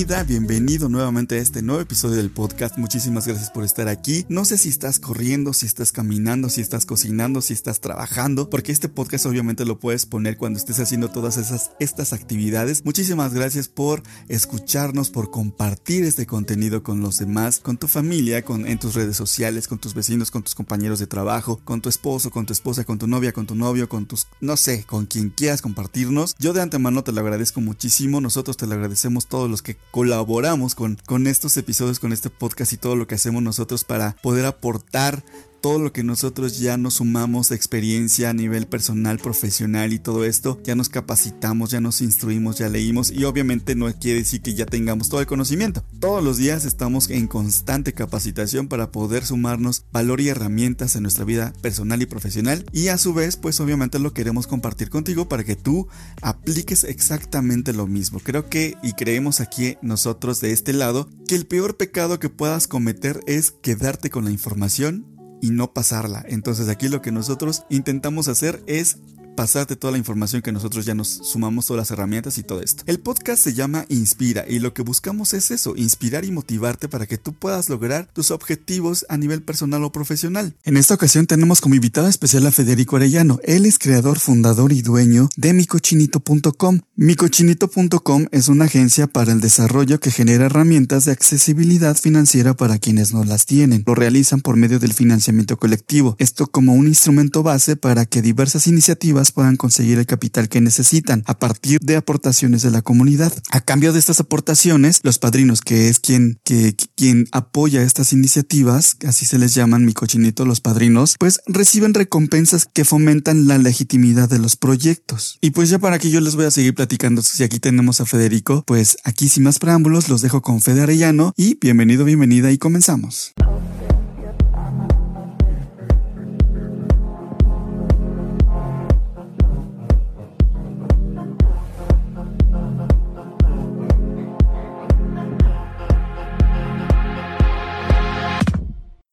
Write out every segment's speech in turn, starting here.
Bienvenido nuevamente a este nuevo episodio del podcast. Muchísimas gracias por estar aquí. No sé si estás corriendo, si estás caminando, si estás cocinando, si estás trabajando, porque este podcast obviamente lo puedes poner cuando estés haciendo todas esas estas actividades. Muchísimas gracias por escucharnos, por compartir este contenido con los demás, con tu familia, con en tus redes sociales, con tus vecinos, con tus compañeros de trabajo, con tu esposo, con tu esposa, con tu novia, con tu novio, con tus no sé, con quien quieras compartirnos. Yo de antemano te lo agradezco muchísimo. Nosotros te lo agradecemos todos los que colaboramos con, con estos episodios, con este podcast y todo lo que hacemos nosotros para poder aportar todo lo que nosotros ya nos sumamos experiencia a nivel personal, profesional y todo esto, ya nos capacitamos, ya nos instruimos, ya leímos y obviamente no quiere decir que ya tengamos todo el conocimiento. Todos los días estamos en constante capacitación para poder sumarnos valor y herramientas en nuestra vida personal y profesional y a su vez pues obviamente lo queremos compartir contigo para que tú apliques exactamente lo mismo. Creo que y creemos aquí nosotros de este lado que el peor pecado que puedas cometer es quedarte con la información y no pasarla. Entonces aquí lo que nosotros intentamos hacer es pasarte toda la información que nosotros ya nos sumamos todas las herramientas y todo esto. El podcast se llama Inspira y lo que buscamos es eso, inspirar y motivarte para que tú puedas lograr tus objetivos a nivel personal o profesional. En esta ocasión tenemos como invitada especial a Federico Arellano. Él es creador, fundador y dueño de micochinito.com. Micochinito.com es una agencia para el desarrollo que genera herramientas de accesibilidad financiera para quienes no las tienen. Lo realizan por medio del financiamiento colectivo. Esto como un instrumento base para que diversas iniciativas puedan conseguir el capital que necesitan a partir de aportaciones de la comunidad. A cambio de estas aportaciones, los padrinos, que es quien, que, quien apoya estas iniciativas, así se les llaman mi cochinito los padrinos, pues reciben recompensas que fomentan la legitimidad de los proyectos. Y pues ya para que yo les voy a seguir platicando, si aquí tenemos a Federico, pues aquí sin más preámbulos los dejo con Fede Arellano y bienvenido, bienvenida y comenzamos.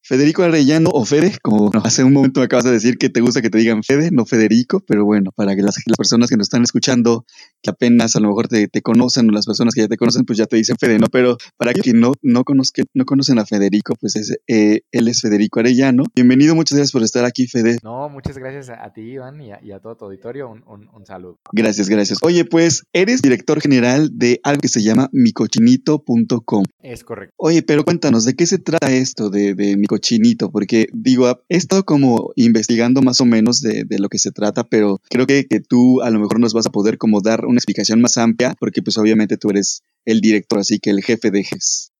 Federico Arellano o Fede, como hace un momento me acabas de decir que te gusta que te digan Fede, no Federico, pero bueno, para que las, personas que nos están escuchando, que apenas a lo mejor te, conocen o las personas que ya te conocen, pues ya te dicen Fede, ¿no? Pero para que no, no, conozcan, no conocen a Federico, pues es, eh, él es Federico Arellano. Bienvenido, muchas gracias por estar aquí, Fede. No, muchas gracias a, ti, Iván, y a, todo tu auditorio. Un, un, saludo. Gracias, gracias. Oye, pues eres director general de algo que se llama micochinito.com. Es correcto. Oye, pero cuéntanos, ¿de qué se trata esto de, de Micochinito? Chinito, porque digo, he estado como investigando más o menos de, lo que se trata, pero creo que, que, tú a lo mejor nos vas a poder como dar una explicación más amplia, porque pues obviamente tú eres el director, así que el jefe de GES.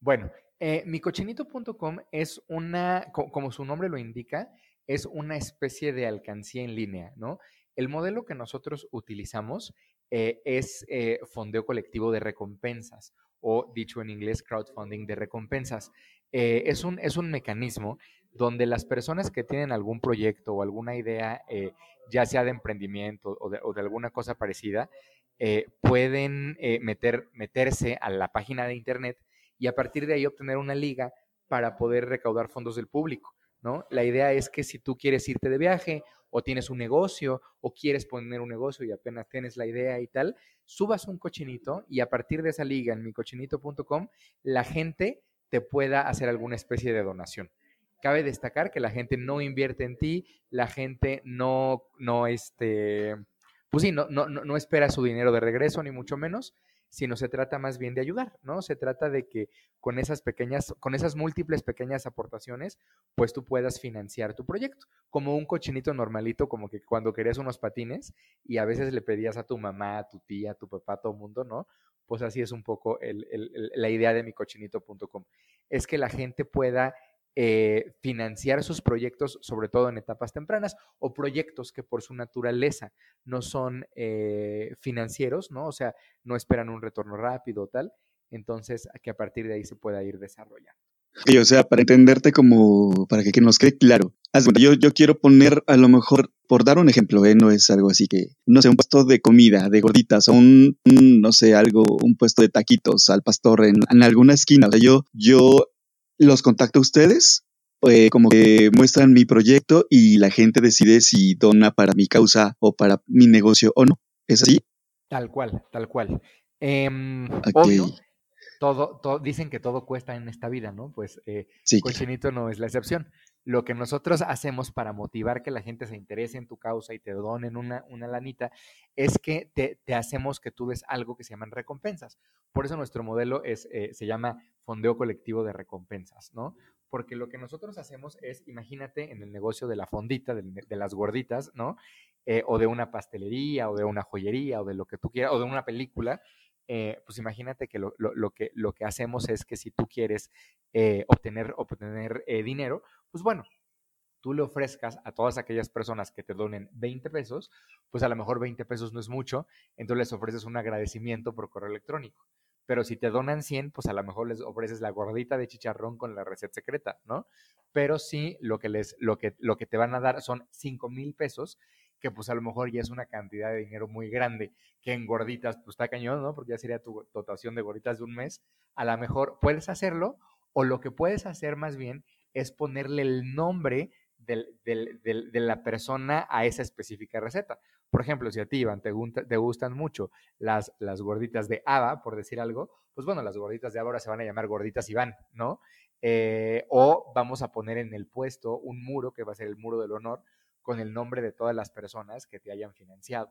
Bueno, eh, micochinito.com es una, como su nombre lo indica, es una especie de alcancía en línea, ¿no? El modelo que nosotros utilizamos eh, es eh, fondeo colectivo de recompensas o dicho en inglés crowdfunding de recompensas. Eh, es, un, es un mecanismo donde las personas que tienen algún proyecto o alguna idea, eh, ya sea de emprendimiento o de, alguna cosa parecida, eh, pueden meter, meterse a la página de internet y a partir de ahí obtener una liga para poder recaudar fondos del público. ¿no? La idea es que si tú quieres irte de viaje o tienes un negocio o quieres poner un negocio y apenas tienes la idea y tal, subas un cochinito y a partir de esa liga en micochinito.com, la gente te pueda hacer alguna especie de donación. Cabe destacar que la gente no invierte en ti, la gente no, no, este, pues sí, no, no, no espera su dinero de regreso, ni mucho menos, sino se trata más bien de ayudar, ¿no? Se trata de que con esas pequeñas, con esas múltiples pequeñas aportaciones, pues tú puedas financiar tu proyecto, como un cochinito normalito, como que cuando querías unos patines y a veces le pedías a tu mamá, a tu tía, a tu papá, a todo mundo, ¿no? Pues así es un poco la idea de micochinito.com, es que la gente pueda eh, financiar sus proyectos, sobre todo en etapas tempranas, o proyectos que por su naturaleza no son eh, financieros, ¿no? O sea, no esperan un retorno rápido tal. Entonces, que a partir de ahí se pueda ir desarrollando. o sea, para entenderte como, para que, nos quede claro, yo, yo quiero poner a lo mejor por dar un ejemplo, ¿eh? no es algo así que, no sé, un puesto de comida, de gorditas, o un, no sé, algo, un puesto de taquitos al pastor en, en alguna esquina. O sea, yo, yo los contacto a ustedes, eh, como que muestran mi proyecto y la gente decide si dona para mi causa o para mi negocio o no. ¿Es así? Tal cual, tal cual. Em, obvio, todo, todo, dicen que todo cuesta en esta vida, ¿no? Pues eh, Cochinito no es la excepción. Lo que nosotros hacemos para motivar que la gente se interese en tu causa y te donen una, una lanita es que te, hacemos que tú des algo que se llaman recompensas. Por eso nuestro modelo es, eh, se llama fondeo colectivo de recompensas, ¿no? Porque lo que nosotros hacemos es, imagínate en el negocio de la fondita, de, las gorditas, ¿no? Eh, o de una pastelería, o de una joyería, o de lo que tú quieras, o de una película, eh, pues imagínate que lo, lo, que lo que hacemos es que si tú quieres obtener, obtener dinero, pues bueno, tú le ofrezcas a todas aquellas personas que te donen 20 pesos, pues a lo mejor 20 pesos no es mucho, entonces les ofreces un agradecimiento por correo electrónico. Pero si te donan 100, pues a lo mejor les ofreces la gordita de chicharrón con la receta secreta, ¿no? Pero sí, lo que, les, lo que, lo que te van a dar son 5 mil pesos que pues a lo mejor ya es una cantidad de dinero muy grande, que en gorditas pues está cañón, ¿no? Porque ya sería tu dotación de gorditas de un mes. A lo mejor puedes hacerlo o lo que puedes hacer más bien es ponerle el nombre de la persona a esa específica receta. Por ejemplo, si a ti, Iván, te, te gustan mucho las, las gorditas de Ava, por decir algo, pues bueno, las gorditas de Ava ahora se van a llamar gorditas Iván, ¿no? Eh, o vamos a poner en el puesto un muro, que va a ser el muro del honor, con el nombre de todas las personas que te hayan financiado.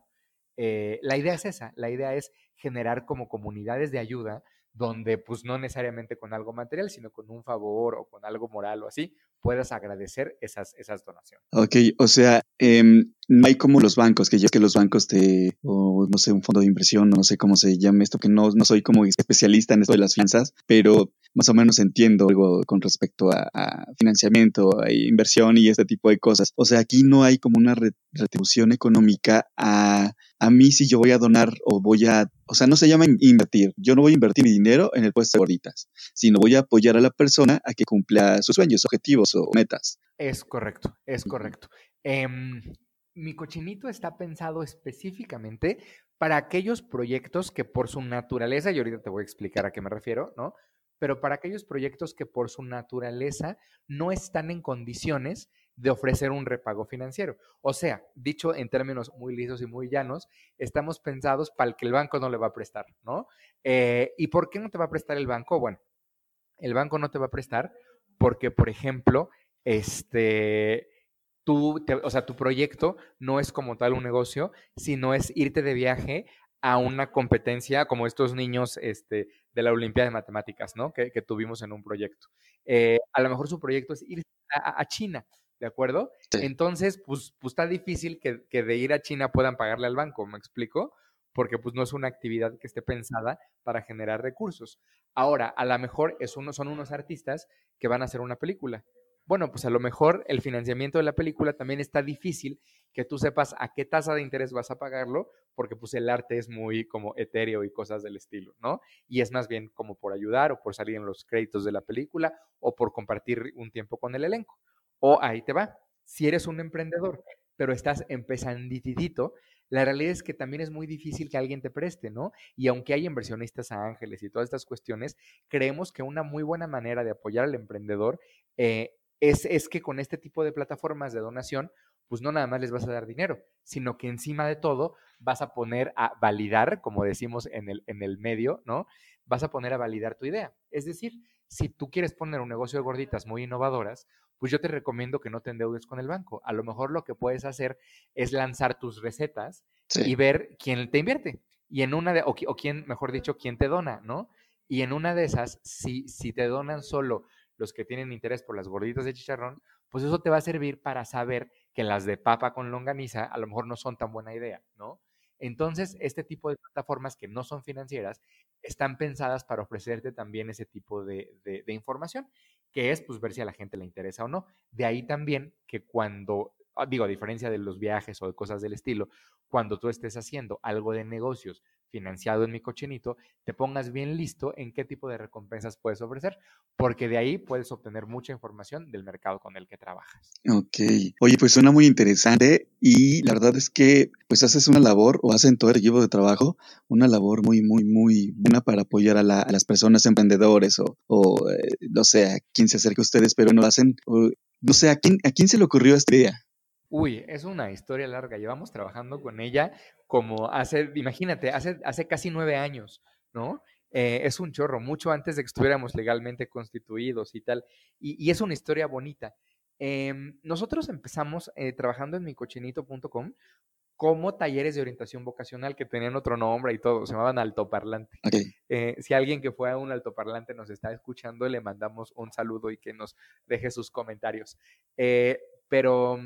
Eh, la idea es esa, la idea es generar como comunidades de ayuda donde pues no necesariamente con algo material, sino con un favor o con algo moral o así, puedas agradecer esas, esas donaciones. Ok, o sea, em, no hay como los bancos, que yo que los bancos te, o no sé, un fondo de inversión, no sé cómo se llama esto, que no, no soy como especialista en esto de las finanzas, pero más o menos entiendo algo con respecto a, financiamiento, a inversión y este tipo de cosas. O sea, aquí no hay como una retribución económica a, a mí si yo voy a donar o voy a, o sea, no se llama invertir. Yo no voy a invertir mi dinero en el puesto de gorditas, sino voy a apoyar a la persona a que cumpla sus sueños, objetivos o metas. Es correcto, es correcto. Em, mi cochinito está pensado específicamente para aquellos proyectos que por su naturaleza, y ahorita te voy a explicar a qué me refiero, ¿no? Pero para aquellos proyectos que por su naturaleza no están en condiciones de ofrecer un repago financiero. O sea, dicho en términos muy lisos y muy llanos, estamos pensados para el que el banco no le va a prestar, ¿no? Eh, ¿Y por qué no te va a prestar el banco? Bueno, el banco no te va a prestar porque, por ejemplo, este, tú, o sea, tu proyecto no es como tal un negocio, sino es irte de viaje a una competencia como estos niños este, de la Olimpiada de Matemáticas, ¿no? Que, tuvimos en un proyecto. Eh, a lo mejor su proyecto es ir a, China, ¿de acuerdo? Entonces, pues, pues está difícil que, que, de ir a China puedan pagarle al banco, ¿me explico? Porque pues no es una actividad que esté pensada para generar recursos. Ahora, a lo mejor es uno, son unos artistas que van a hacer una película bueno, pues a lo mejor el financiamiento de la película también está difícil que tú sepas a qué tasa de interés vas a pagarlo, porque pues el arte es muy como etéreo y cosas del estilo, ¿no? Y es más bien como por ayudar o por salir en los créditos de la película o por compartir un tiempo con el elenco. O ahí te va, si eres un emprendedor, pero estás empezanditidito, la realidad es que también es muy difícil que alguien te preste, ¿no? Y aunque hay inversionistas a ángeles y todas estas cuestiones, creemos que una muy buena manera de apoyar al emprendedor eh, es, que con este tipo de plataformas de donación, pues no nada más les vas a dar dinero, sino que encima de todo vas a poner a validar, como decimos en el, en el medio, ¿no? Vas a poner a validar tu idea. Es decir, si tú quieres poner un negocio de gorditas muy innovadoras, pues yo te recomiendo que no te endeudes con el banco. A lo mejor lo que puedes hacer es lanzar tus recetas y ver quién te invierte. Y en una de, o, o quién, mejor dicho, quién te dona, ¿no? Y en una de esas, si, si te donan solo los que tienen interés por las gorditas de chicharrón, pues eso te va a servir para saber que las de papa con longaniza a lo mejor no son tan buena idea, ¿no? Entonces, este tipo de plataformas que no son financieras están pensadas para ofrecerte también ese tipo de, información, que es pues ver si a la gente le interesa o no. De ahí también que cuando, ah, digo, a diferencia de los viajes o de cosas del estilo, cuando tú estés haciendo algo de negocios financiado en mi cochinito, te pongas bien listo en qué tipo de recompensas puedes ofrecer, porque de ahí puedes obtener mucha información del mercado con el que trabajas. Ok. Oye, pues suena muy interesante y la verdad es que pues haces una labor o hacen todo el equipo de trabajo una labor muy, muy, muy buena para apoyar a, las personas emprendedores o, o eh, no sé, a quién se acerca a ustedes, pero no hacen, no sé, ¿a quién, ¿a quién se le ocurrió esta idea? Uy, es una historia larga. Llevamos trabajando con ella como hace, imagínate, hace, hace casi nueve años, ¿no? Eh, es un chorro, mucho antes de que estuviéramos legalmente constituidos y tal. Y, es una historia bonita. Em, nosotros empezamos eh, trabajando en micochinito.com como talleres de orientación vocacional que tenían otro nombre y todo, se llamaban altoparlante. Eh, si alguien que fue a un altoparlante nos está escuchando, le mandamos un saludo y que nos deje sus comentarios. pero,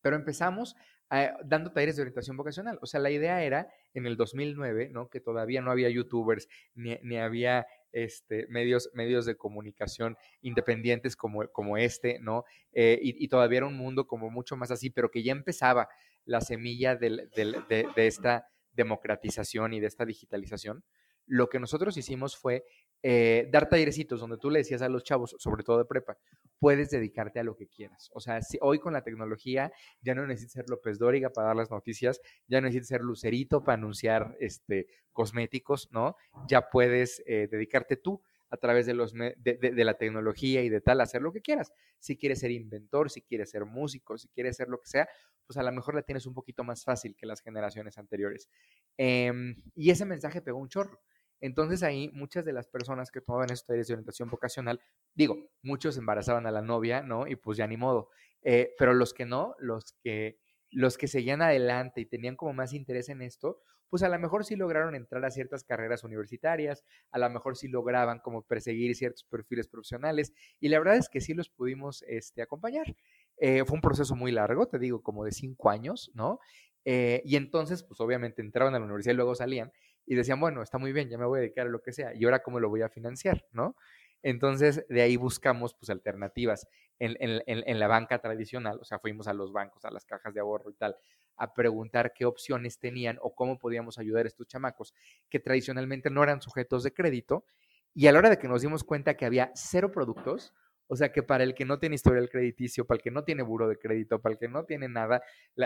pero empezamos Ah, dando talleres de orientación vocacional. O sea, la idea era en el 2009, ¿no? Que todavía no había youtubers, ni, había este, medios, medios de comunicación independientes como, como este, ¿no? Eh, y, todavía era un mundo como mucho más así, pero que ya empezaba la semilla de, de esta democratización y de esta digitalización. Lo que nosotros hicimos fue eh, dar tallerecitos donde tú le decías a los chavos, sobre todo de prepa, puedes dedicarte a lo que quieras. O sea, si hoy con la tecnología ya no necesitas ser López Dóriga para dar las noticias, ya no necesitas ser Lucerito para anunciar este, cosméticos, ¿no? Ya puedes eh, dedicarte tú a través de, los, de, la tecnología y de tal, hacer lo que quieras. Si quieres ser inventor, si quieres ser músico, si quieres ser lo que sea, pues a lo mejor la tienes un poquito más fácil que las generaciones anteriores. Em, y ese mensaje pegó un chorro. Entonces ahí muchas de las personas que tomaban estos de orientación vocacional, digo, muchos embarazaban a la novia, ¿no? Y pues ya ni modo. Eh, pero los que no, los que, los que seguían adelante y tenían como más interés en esto, pues a lo mejor sí lograron entrar a ciertas carreras universitarias, a lo mejor sí lograban como perseguir ciertos perfiles profesionales y la verdad es que sí los pudimos este, acompañar. Eh, fue un proceso muy largo, te digo, como de cinco años, ¿no? Eh, y entonces, pues obviamente entraban a la universidad y luego salían y decían, bueno, está muy bien, ya me voy a dedicar a lo que sea, y ahora cómo lo voy a financiar, ¿no? Entonces, de ahí buscamos pues alternativas en, en, la banca tradicional, o sea, fuimos a los bancos, a las cajas de ahorro y tal, a preguntar qué opciones tenían o cómo podíamos ayudar a estos chamacos que tradicionalmente no eran sujetos de crédito. Y a la hora de que nos dimos cuenta que había cero productos, o sea que para el que no tiene historial crediticio, para el que no tiene buro de crédito, para el que no tiene nada,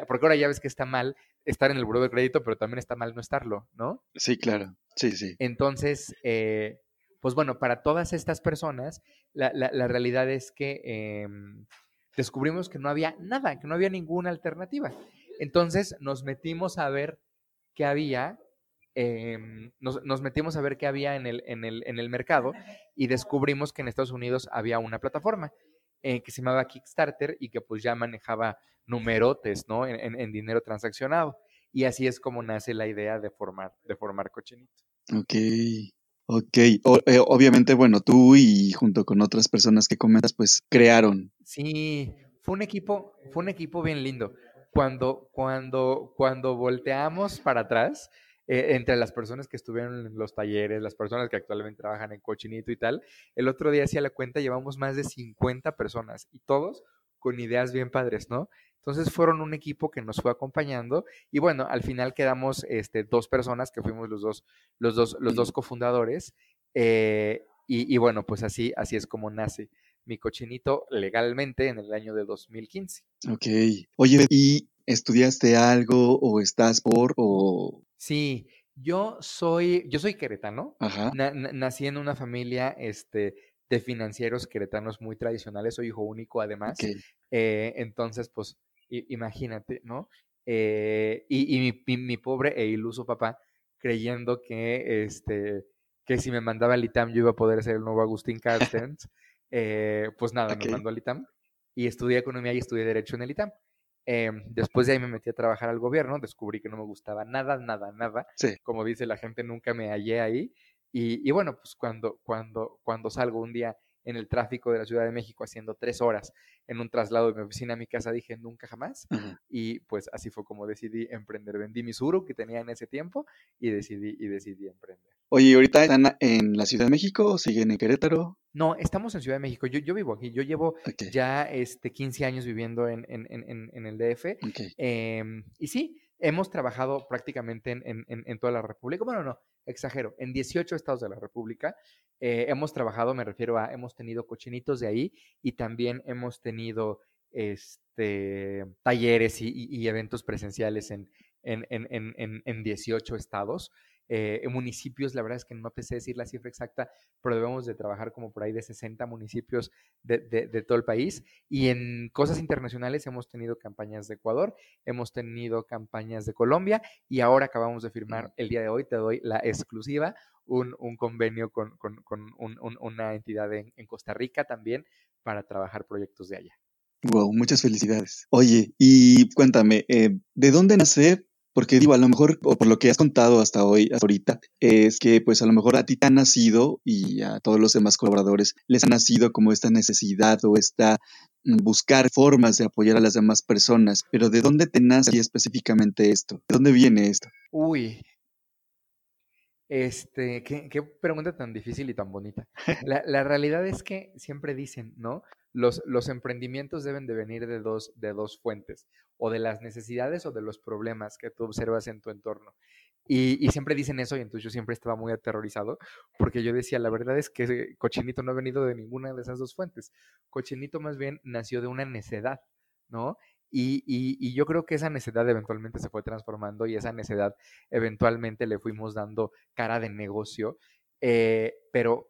porque ahora ya ves que está mal estar en el buro de crédito, pero también está mal no estarlo, ¿no? Sí, claro. Sí, sí. Entonces, eh, pues bueno, para todas estas personas, la, realidad es que em, descubrimos que no había nada, que no había ninguna alternativa. Entonces nos metimos a ver qué había Em, nos, metimos a ver qué había en el, en, el, en el, mercado y descubrimos que en Estados Unidos había una plataforma eh, que se llamaba Kickstarter y que pues ya manejaba numerotes, ¿no? En, dinero transaccionado. Y así es como nace la idea de formar, de formar Cochinito. Ok, ok. Eh, obviamente, bueno, tú y junto con otras personas que comentas, pues crearon. Sí, fue un equipo, fue un equipo bien lindo. Cuando, cuando, cuando volteamos para atrás, eh, entre las personas que estuvieron en los talleres, las personas que actualmente trabajan en Cochinito y tal, el otro día hacía la cuenta, llevamos más de 50 personas y todos con ideas bien padres, ¿no? Entonces fueron un equipo que nos fue acompañando y bueno, al final quedamos este, dos personas que fuimos los dos, los dos, los dos cofundadores eh, y, y, bueno, pues así, así es como nace mi cochinito legalmente en el año de 2015. Ok. Oye, ¿y estudiaste algo o estás por o Sí, yo soy, yo soy queretano. nací en una familia este, de financieros queretanos muy tradicionales, soy hijo único además. Eh, entonces, pues, imagínate, ¿no? Eh, y, mi, pobre e iluso papá creyendo que, este, que si me mandaba al ITAM yo iba a poder ser el nuevo Agustín Carstens, eh, pues nada, me mandó al ITAM y estudié economía y estudié derecho en el ITAM. Em, después de ahí me metí a trabajar al gobierno, descubrí que no me gustaba nada, nada, nada. Como dice la gente, nunca me hallé ahí. Y, y, bueno, pues cuando, cuando, cuando salgo un día en el tráfico de la Ciudad de México haciendo tres horas en un traslado de mi oficina a mi casa, dije nunca jamás. Y pues así fue como decidí emprender. Vendí mi suru que tenía en ese tiempo y decidí, y decidí emprender. Oye, ¿ahorita están en la Ciudad de México o siguen en Querétaro? No, estamos en Ciudad de México. Yo, yo vivo aquí. Yo llevo ya este, 15 años viviendo en, en, en, en el DF. Em, y sí, hemos trabajado prácticamente en, toda la República. Bueno, no, exagero, en 18 estados de la República. Eh, hemos trabajado, me refiero a, hemos tenido cochinitos de ahí y también hemos tenido este, talleres y, eventos presenciales en, en, 18 estados. Eh, municipios, la verdad es que no te sé decir la cifra exacta, pero debemos de trabajar como por ahí de 60 municipios de, de, todo el país. Y en cosas internacionales hemos tenido campañas de Ecuador, hemos tenido campañas de Colombia y ahora acabamos de firmar el día de hoy, te doy la exclusiva, un, un convenio con, con, con un, una entidad en, en Costa Rica también para trabajar proyectos de allá. Wow, muchas felicidades. Oye, y cuéntame, eh, ¿de dónde nace porque digo, a lo mejor, o por lo que has contado hasta hoy, hasta ahorita, es que pues a lo mejor a ti te ha nacido y a todos los demás colaboradores les ha nacido como esta necesidad o esta mm, buscar formas de apoyar a las demás personas. Pero ¿de dónde te nace específicamente esto? ¿De dónde viene esto? Uy, este, qué, qué, pregunta tan difícil y tan bonita. La, la, realidad es que siempre dicen, ¿no? Los, emprendimientos deben de venir de dos, fuentes, o de las necesidades o de los problemas que tú observas en tu entorno. Y, siempre dicen eso y entonces yo siempre estaba muy aterrorizado porque yo decía, la verdad es que Cochinito no ha venido de ninguna de esas dos fuentes. Cochinito más bien nació de una necedad, ¿no? Y, yo creo que esa necedad eventualmente se fue transformando y esa necedad eventualmente le fuimos dando cara de negocio. Eh, pero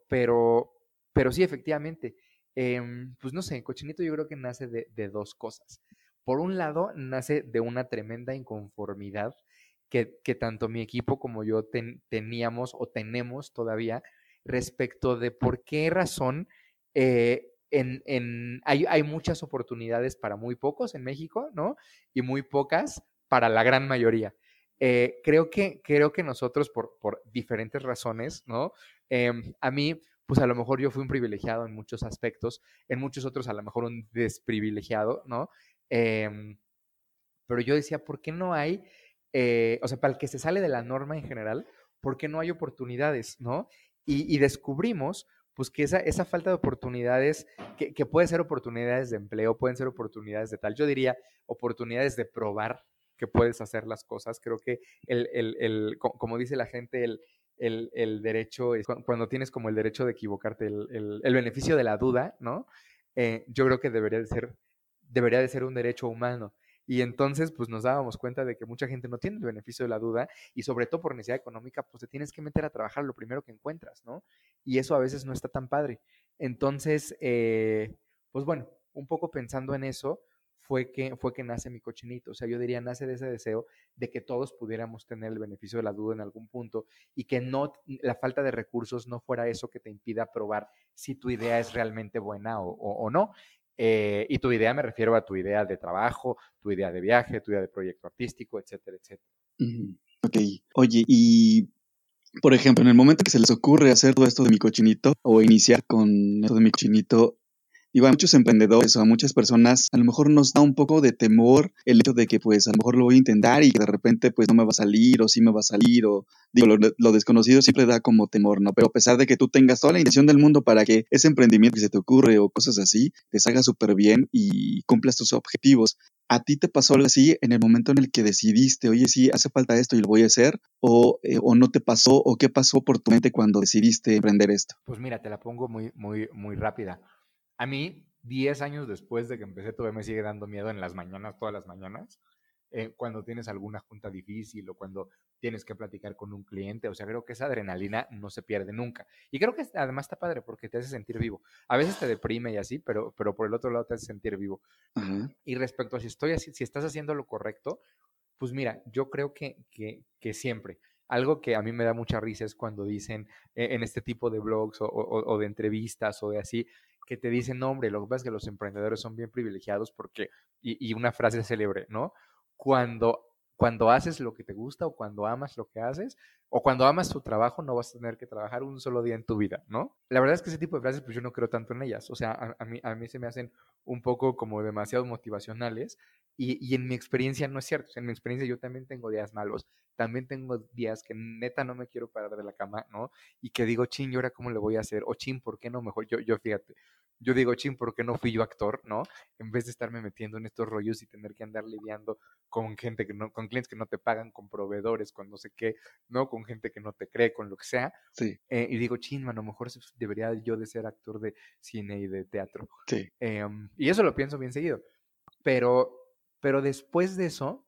sí, efectivamente, Em, pues no sé, Cochinito yo creo que nace de, dos cosas. Por un lado, nace de una tremenda inconformidad que, tanto mi equipo como yo teníamos o tenemos todavía respecto de por qué razón eh, hay, muchas oportunidades para muy pocos en México, ¿no? Y muy pocas para la gran mayoría. Eh, creo, que, creo que nosotros, por, por diferentes razones, ¿no? Em, a mí, pues a lo mejor yo fui un privilegiado en muchos aspectos, en muchos otros a lo mejor un desprivilegiado, ¿no? Em, pero yo decía, ¿por qué no hay, eh, o sea, para el que se sale de la norma en general, ¿por qué no hay oportunidades, ¿no? Y, descubrimos, pues que esa, esa falta de oportunidades, que, que pueden ser oportunidades de empleo, pueden ser oportunidades de tal, yo diría oportunidades de probar que puedes hacer las cosas. Creo que el, el, el como dice la gente, el, el, el derecho, es cuando tienes como el derecho de equivocarte, el, el beneficio de la duda, ¿no? Eh, yo creo que debería de, ser, debería de ser un derecho humano. Y entonces, pues nos dábamos cuenta de que mucha gente no tiene el beneficio de la duda y sobre todo por necesidad económica, pues te tienes que meter a trabajar lo primero que encuentras, ¿no? Y eso a veces no está tan padre. Entonces, eh, pues bueno, un poco pensando en eso, fue que, fue que nace mi cochinito. O sea, yo diría, nace de ese deseo de que todos pudiéramos tener el beneficio de la duda en algún punto y que no, la falta de recursos no fuera eso que te impida probar si tu idea es realmente buena o, no. Eh, y tu idea me refiero a tu idea de trabajo, tu idea de viaje, tu idea de proyecto artístico, etcétera, etcétera. Ok. Oye, y por ejemplo, en el momento que se les ocurre hacer todo esto de mi cochinito o iniciar con esto de mi cochinito, Digo, a muchos emprendedores o a muchas personas a lo mejor nos da un poco de temor el hecho de que pues a lo mejor lo voy a intentar y que de repente pues no me va a salir o sí me va a salir o digo, lo, desconocido siempre da como temor, ¿no? Pero a pesar de que tú tengas toda la intención del mundo para que ese emprendimiento que se te ocurre o cosas así te salga súper bien y cumplas tus objetivos, ¿A ti te pasó algo así en el momento en el que decidiste, oye, sí, hace falta esto y lo voy a hacer? O, eh, ¿O no te pasó? ¿O qué pasó por tu mente cuando decidiste emprender esto? Pues mira, te la pongo muy, muy, muy rápida. A mí, 10 años después de que empecé, todavía me sigue dando miedo en las mañanas, todas las mañanas, eh, cuando tienes alguna junta difícil o cuando tienes que platicar con un cliente. O sea, creo que esa adrenalina no se pierde nunca. Y creo que además está padre porque te hace sentir vivo. A veces te deprime y así, pero, pero por el otro lado te hace sentir vivo. Y respecto a si, estoy si estás haciendo lo correcto, pues mira, yo creo que, que, que siempre. Algo que a mí me da mucha risa es cuando dicen eh, en este tipo de blogs o, o, de entrevistas o de así, que te dicen, hombre, lo que pasa es que los emprendedores son bien privilegiados porque, y, y una frase célebre, ¿no? Cuando cuando haces lo que te gusta o cuando amas lo que haces o cuando amas tu trabajo no vas a tener que trabajar un solo día en tu vida, ¿no? La verdad es que ese tipo de frases pues yo no creo tanto en ellas, o sea, a, mí, a mí se me hacen un poco como demasiado motivacionales y, y, en mi experiencia no es cierto, en mi experiencia yo también tengo días malos, también tengo días que neta no me quiero parar de la cama, ¿no? Y que digo, chin, ¿y ahora cómo le voy a hacer? O chin, ¿por qué no mejor? Yo, yo fíjate, yo digo, ching, ¿por qué no fui yo actor, no? En vez de estarme metiendo en estos rollos y tener que andar lidiando con gente que no, con clientes que no te pagan, con proveedores, con no sé qué, ¿no? Con gente que no te cree, con lo que sea. Sí. Eh, y digo, ching, man, a lo mejor debería yo de ser actor de cine y de teatro. Sí. Em, y eso lo pienso bien seguido. Pero, pero después de eso,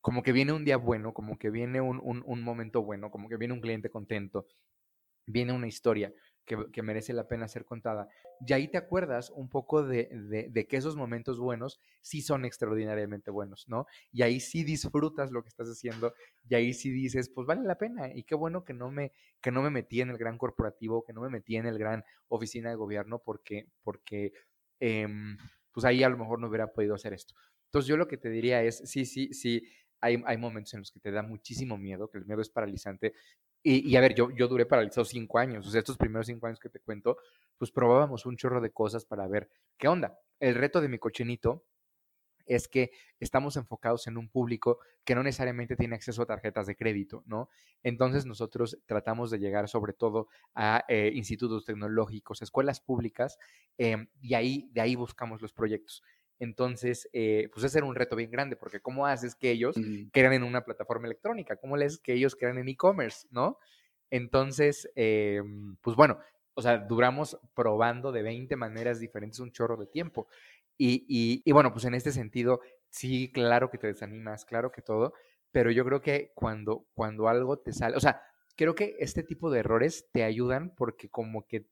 como que viene un día bueno, como que viene un, un, momento bueno, como que viene un cliente contento, viene una historia que, merece la pena ser contada. Y ahí te acuerdas un poco de, de, que esos momentos buenos sí son extraordinariamente buenos, ¿no? Y ahí sí disfrutas lo que estás haciendo y ahí sí dices, pues vale la pena y qué bueno que no me, que no me metí en el gran corporativo, que no me metí en el gran oficina de gobierno porque, porque em, pues ahí a lo mejor no hubiera podido hacer esto. Entonces yo lo que te diría es, sí, sí, sí, hay, hay, momentos en los que te da muchísimo miedo, que el miedo es paralizante, y, a ver, yo, yo duré paralizado cinco años, o sea, estos primeros cinco años que te cuento, pues probábamos un chorro de cosas para ver qué onda. El reto de mi cochinito es que estamos enfocados en un público que no necesariamente tiene acceso a tarjetas de crédito, ¿no? Entonces nosotros tratamos de llegar sobre todo a eh, institutos tecnológicos, escuelas públicas, em, y ahí, de ahí buscamos los proyectos. Entonces, eh, pues ese era un reto bien grande, porque ¿cómo haces que ellos crean en una plataforma electrónica? ¿Cómo les que ellos crean en e-commerce, no? Entonces, em, pues bueno, o sea, duramos probando de 20 maneras diferentes un chorro de tiempo. Y, y, bueno, pues en este sentido, sí, claro que te desanimas, claro que todo, pero yo creo que cuando, cuando algo te sale, o sea, creo que este tipo de errores te ayudan porque como que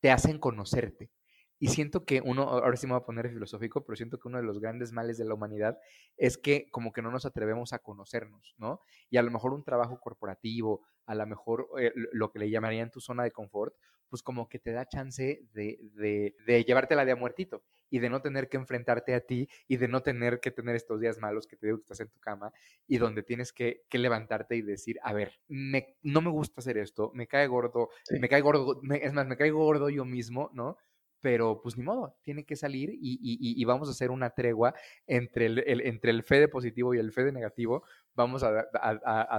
te hacen conocerte. Y siento que uno, ahora sí me voy a poner filosófico, pero siento que uno de los grandes males de la humanidad es que como que no nos atrevemos a conocernos, ¿no? Y a lo mejor un trabajo corporativo, a lo mejor eh, lo que le llamarían tu zona de confort, pues como que te da chance de, de, de llevártela de a muertito y de no tener que enfrentarte a ti y de no tener que tener estos días malos que te digo que estás en tu cama y donde tienes que, que levantarte y decir, a ver, me, no me gusta hacer esto, me cae gordo, me cae gordo, es más, me cae gordo yo mismo, ¿no? Pero pues ni modo, tiene que salir y, vamos a hacer una tregua entre el, entre el fe de positivo y el fe de negativo, vamos a,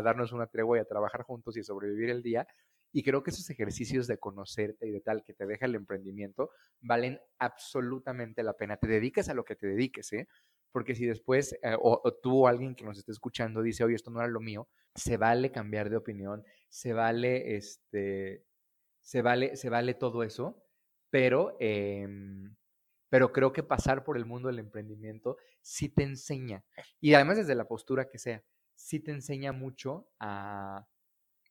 darnos una tregua y a trabajar juntos y a sobrevivir el día. Y creo que esos ejercicios de conocerte y de tal que te deja el emprendimiento valen absolutamente la pena. Te dediques a lo que te dediques, ¿eh? Porque si después, eh, o, o, tú o alguien que nos esté escuchando dice, oye, esto no era lo mío, se vale cambiar de opinión, se vale, este, se vale, se vale todo eso pero, em, pero creo que pasar por el mundo del emprendimiento sí te enseña, y además desde la postura que sea, sí te enseña mucho a,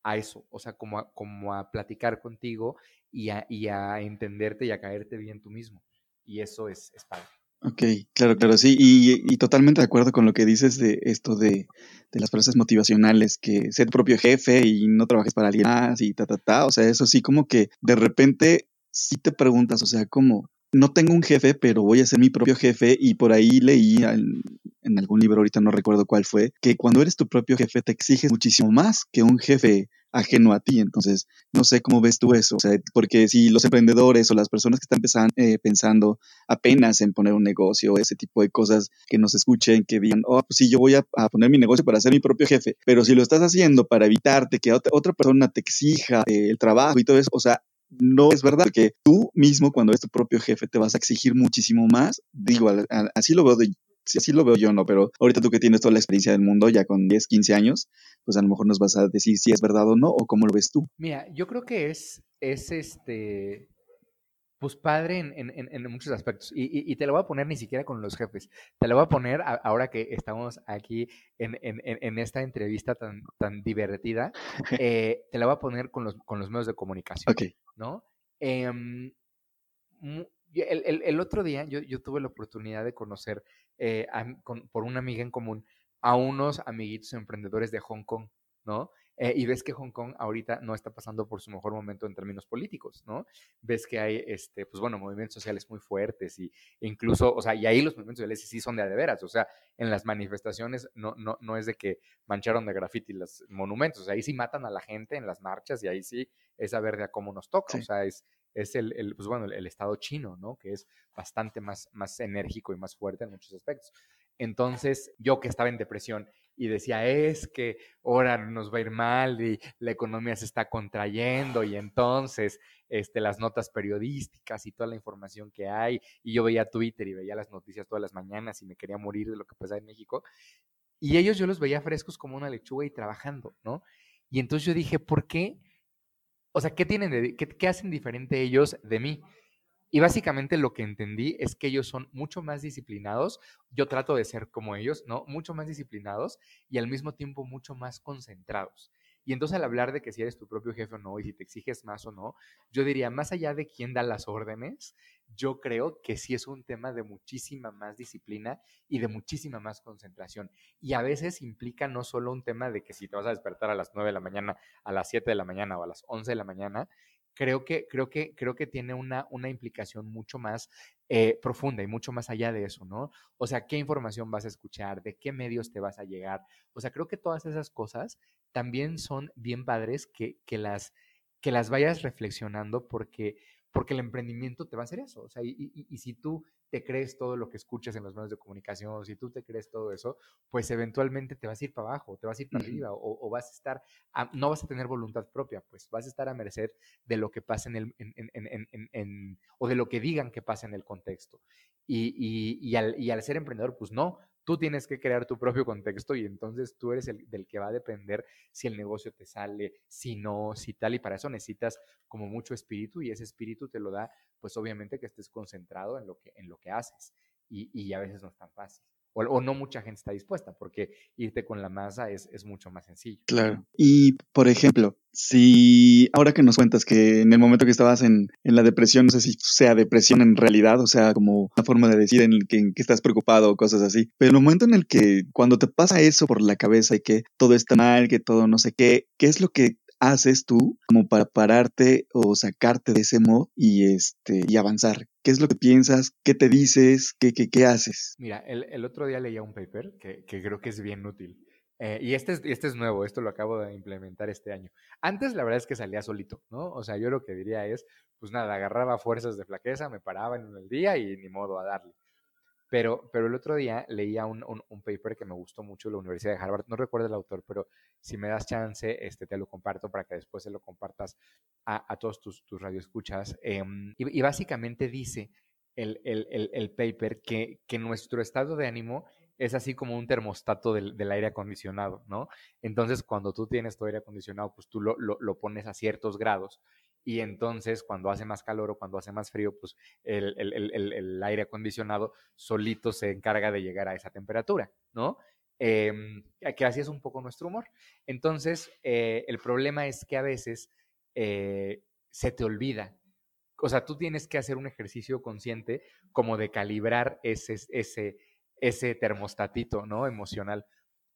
a eso, o sea, como a, como a platicar contigo y a, y a entenderte y a caerte bien tú mismo. Y eso es, es padre. Ok, claro, claro, sí, y, y, totalmente de acuerdo con lo que dices de esto de, de las frases motivacionales, que ser propio jefe y no trabajes para alguien más y ta, ta, ta, o sea, eso sí como que de repente si te preguntas, o sea, como no tengo un jefe, pero voy a ser mi propio jefe y por ahí leí en, algún libro, ahorita no recuerdo cuál fue, que cuando eres tu propio jefe te exiges muchísimo más que un jefe ajeno a ti. Entonces, no sé cómo ves tú eso, o sea, porque si los emprendedores o las personas que están eh, pensando apenas en poner un negocio, ese tipo de cosas, que nos escuchen, que digan, oh, pues sí, yo voy a, poner mi negocio para ser mi propio jefe, pero si lo estás haciendo para evitarte que otra, otra persona te exija eh, el trabajo y todo eso, o sea, no es verdad, que tú mismo cuando eres tu propio jefe te vas a exigir muchísimo más. Digo, así lo veo así lo veo yo, no, pero ahorita tú que tienes toda la experiencia del mundo ya con 10, 15 años, pues a lo mejor nos vas a decir si es verdad o no o cómo lo ves tú. Mira, yo creo que es, es este, pues padre en, muchos aspectos. Y, te lo voy a poner ni siquiera con los jefes. Te lo voy a poner ahora que estamos aquí en, esta entrevista tan, tan divertida. Eh, te la voy a poner con los, con los medios de comunicación. ¿No? Em, el, otro día yo, tuve la oportunidad de conocer eh, por una amiga en común a unos amiguitos emprendedores de Hong Kong, ¿no? Eh, y ves que Hong Kong ahorita no está pasando por su mejor momento en términos políticos, ¿no? Ves que hay, este, pues bueno, movimientos sociales muy fuertes y incluso, o sea, y ahí los movimientos sociales sí son de a de veras, o sea, en las manifestaciones no, no, no es de que mancharon de graffiti los monumentos, o sea, ahí sí matan a la gente en las marchas y ahí sí es a ver de a cómo nos toca, o sea, es, es el, el, pues bueno, el, Estado chino, ¿no? Que es bastante más, más enérgico y más fuerte en muchos aspectos. Entonces, yo que estaba en depresión y decía, es que ahora nos va a ir mal y la economía se está contrayendo y entonces este, las notas periodísticas y toda la información que hay, y yo veía Twitter y veía las noticias todas las mañanas y me quería morir de lo que pasaba en México, y ellos yo los veía frescos como una lechuga y trabajando, ¿no? Y entonces yo dije, ¿por qué? O sea, ¿qué tienen de, qué, qué hacen diferente ellos de mí? Y básicamente lo que entendí es que ellos son mucho más disciplinados, yo trato de ser como ellos, ¿no? Mucho más disciplinados y al mismo tiempo mucho más concentrados. Y entonces al hablar de que si eres tu propio jefe o no y si te exiges más o no, yo diría, más allá de quién da las órdenes, yo creo que sí es un tema de muchísima más disciplina y de muchísima más concentración. Y a veces implica no solo un tema de que si te vas a despertar a las 9 de la mañana, a las 7 de la mañana o a las 11 de la mañana, creo que, creo que, creo que tiene una, una implicación mucho más eh, profunda y mucho más allá de eso, ¿no? O sea, qué información vas a escuchar, de qué medios te vas a llegar. O sea, creo que todas esas cosas también son bien padres que, que las, que las vayas reflexionando porque porque el emprendimiento te va a hacer eso. O sea, y, si tú te crees todo lo que escuchas en los medios de comunicación, si tú te crees todo eso, pues eventualmente te vas a ir para abajo, te vas a ir para arriba, o, vas a estar, no vas a tener voluntad propia, pues vas a estar a merced de lo que pasa en el, en, o de lo que digan que pasa en el contexto. Y, al, y al ser emprendedor, pues no, Tú tienes que crear tu propio contexto y entonces tú eres el del que va a depender si el negocio te sale, si no, si tal. Y para eso necesitas como mucho espíritu y ese espíritu te lo da, pues obviamente que estés concentrado en lo que, en lo que haces. Y, y a veces no es tan fácil o, no mucha gente está dispuesta, porque irte con la masa es, es, mucho más sencillo. Claro. Y, por ejemplo, si ahora que nos cuentas que en el momento que estabas en, en la depresión, no sé si sea depresión en realidad, o sea, como una forma de decir en que, que estás preocupado o cosas así, pero el momento en el que cuando te pasa eso por la cabeza y que todo está mal, que todo no sé qué, ¿qué es lo que haces tú como para pararte o sacarte de ese modo y, este, y avanzar? ¿Qué es lo que piensas? ¿Qué te dices? ¿Qué, qué, qué haces? Mira, el, el, otro día leía un paper que, que creo que es bien útil. Eh, y este es, este es nuevo, esto lo acabo de implementar este año. Antes la verdad es que salía solito, ¿no? O sea, yo lo que diría es, pues nada, agarraba fuerzas de flaqueza, me paraba en el día y ni modo a darle. Pero, pero el otro día leía un, un, paper que me gustó mucho de la Universidad de Harvard. No recuerdo el autor, pero si me das chance, este, te lo comparto para que después se lo compartas a, a todos tus, tus radioescuchas. Y, y, básicamente dice el, el, el, el paper que, que nuestro estado de ánimo es así como un termostato del, del, aire acondicionado, ¿no? Entonces, cuando tú tienes tu aire acondicionado, pues tú lo, lo, lo, pones a ciertos grados y entonces cuando hace más calor o cuando hace más frío, pues el, aire acondicionado solito se encarga de llegar a esa temperatura, ¿no? Eh, que así es un poco nuestro humor. Entonces, eh, el problema es que a veces eh, se te olvida. O sea, tú tienes que hacer un ejercicio consciente como de calibrar ese, ese, ese termostatito, ¿no? Emocional.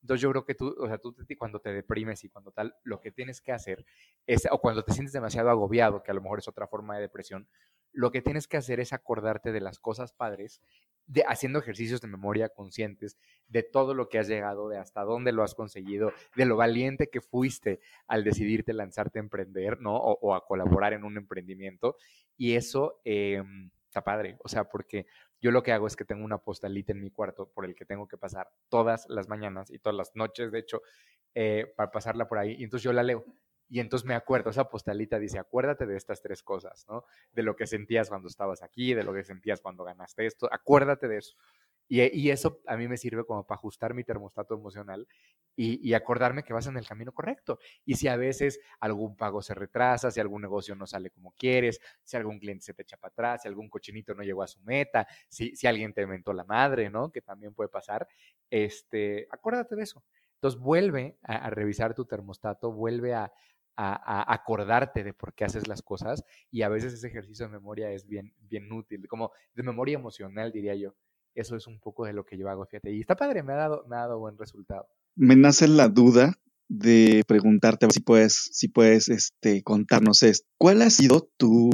Entonces yo creo que tú, o sea, tú cuando te deprimes y cuando tal, lo que tienes que hacer es, o cuando te sientes demasiado agobiado, que a lo mejor es otra forma de depresión, lo que tienes que hacer es acordarte de las cosas padres, de haciendo ejercicios de memoria conscientes, de todo lo que has llegado, de hasta dónde lo has conseguido, de lo valiente que fuiste al decidirte lanzarte a emprender, ¿no? O, a colaborar en un emprendimiento. Y eso eh, está padre, o sea, porque yo lo que hago es que tengo una postalita en mi cuarto por el que tengo que pasar todas las mañanas y todas las noches, de hecho, eh, para pasarla por ahí. Y entonces yo la leo. Y entonces me acuerdo, esa postalita dice, acuérdate de estas tres cosas, ¿no? De lo que sentías cuando estabas aquí, de lo que sentías cuando ganaste esto, acuérdate de eso. Y, eso a mí me sirve como para ajustar mi termostato emocional y, acordarme que vas en el camino correcto. Y si a veces algún pago se retrasa, si algún negocio no sale como quieres, si algún cliente se te echa para atrás, si algún cochinito no llegó a su meta, si, si alguien te inventó la madre, ¿no? Que también puede pasar, este, acuérdate de eso. Entonces vuelve a, revisar tu termostato, vuelve a, a, acordarte de por qué haces las cosas y a veces ese ejercicio de memoria es bien, bien útil, como de memoria emocional, diría yo eso es un poco de lo que yo hago, fíjate. Y está padre, me ha dado, me ha dado buen resultado. Me nace la duda de preguntarte si puedes, si puedes este, contarnos esto. ¿Cuál ha sido tu,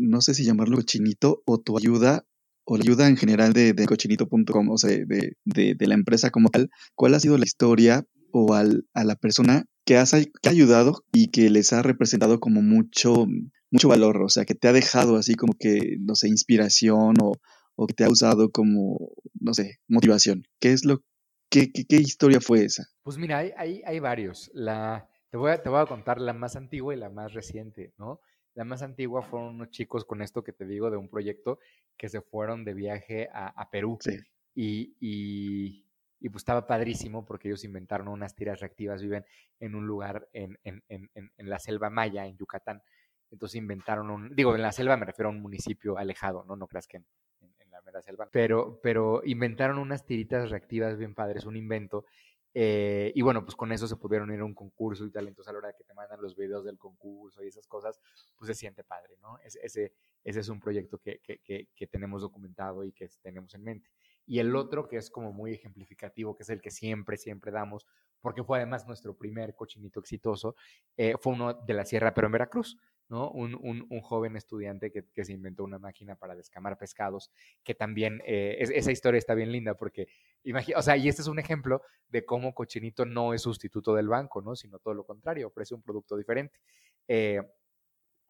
no sé si llamarlo chinito, o tu ayuda, o la ayuda en general de, de cochinito.com, o sea, de, de, de, la empresa como tal? ¿Cuál ha sido la historia o al, a la persona que, has, que ha ayudado y que les ha representado como mucho, mucho valor? O sea, que te ha dejado así como que, no sé, inspiración o, o que te ha usado como, no sé, motivación? ¿Qué es lo ¿Qué, qué, historia fue esa? Pues mira, hay, hay, hay varios. La, te, voy a, te voy a contar la más antigua y la más reciente, ¿no? La más antigua fueron unos chicos con esto que te digo de un proyecto que se fueron de viaje a, a Perú. Sí. Y, y, y, pues estaba padrísimo porque ellos inventaron unas tiras reactivas, viven en un lugar en, en, en, en la selva maya, en Yucatán. Entonces inventaron un, digo, en la selva me refiero a un municipio alejado, ¿no? No creas que en, la mera selva. Pero, pero inventaron unas tiritas reactivas bien padres, un invento eh, y bueno, pues con eso se pudieron ir a un concurso y tal. Entonces, a la hora que te mandan los videos del concurso y esas cosas, pues se siente padre, ¿no? ese, ese es un proyecto que, que, que, tenemos documentado y que tenemos en mente. Y el otro, que es como muy ejemplificativo, que es el que siempre, siempre damos, porque fue además nuestro primer cochinito exitoso, eh, fue uno de la sierra, pero en Veracruz. ¿No? Un, un, un joven estudiante que, que, se inventó una máquina para descamar pescados, que también, eh, esa historia está bien linda porque, imagina, o sea, y este es un ejemplo de cómo Cochinito no es sustituto del banco, ¿no? Sino todo lo contrario, ofrece un producto diferente. Eh,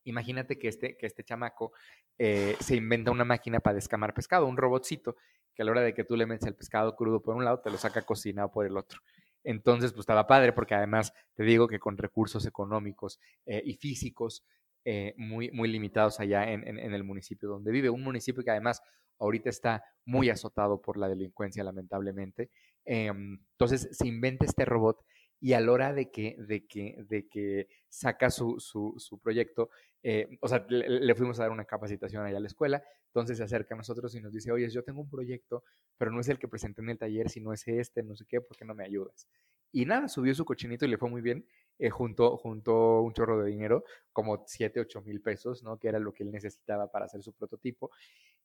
imagínate que este, que este chamaco eh, se inventa una máquina para descamar pescado, un robotcito, que a la hora de que tú le metes el pescado crudo por un lado, te lo saca cocinado por el otro. Entonces, pues estaba padre porque además te digo que con recursos económicos y físicos eh, muy, muy limitados allá en, en, el municipio donde vive. Un municipio que además ahorita está muy azotado por la delincuencia, lamentablemente. Em, entonces se inventa este robot y a la hora de que, de que, de que saca su, su, su proyecto, eh, o sea, le, fuimos a dar una capacitación allá a la escuela, entonces se acerca a nosotros y nos dice, oye, yo tengo un proyecto, pero no es el que presenté en el taller, sino es este, no sé qué, ¿por qué no me ayudas? Y nada, subió su cochinito y le fue muy bien, eh, junto, junto un chorro de dinero, como 7, 8 mil pesos, ¿no? Que era lo que él necesitaba para hacer su prototipo.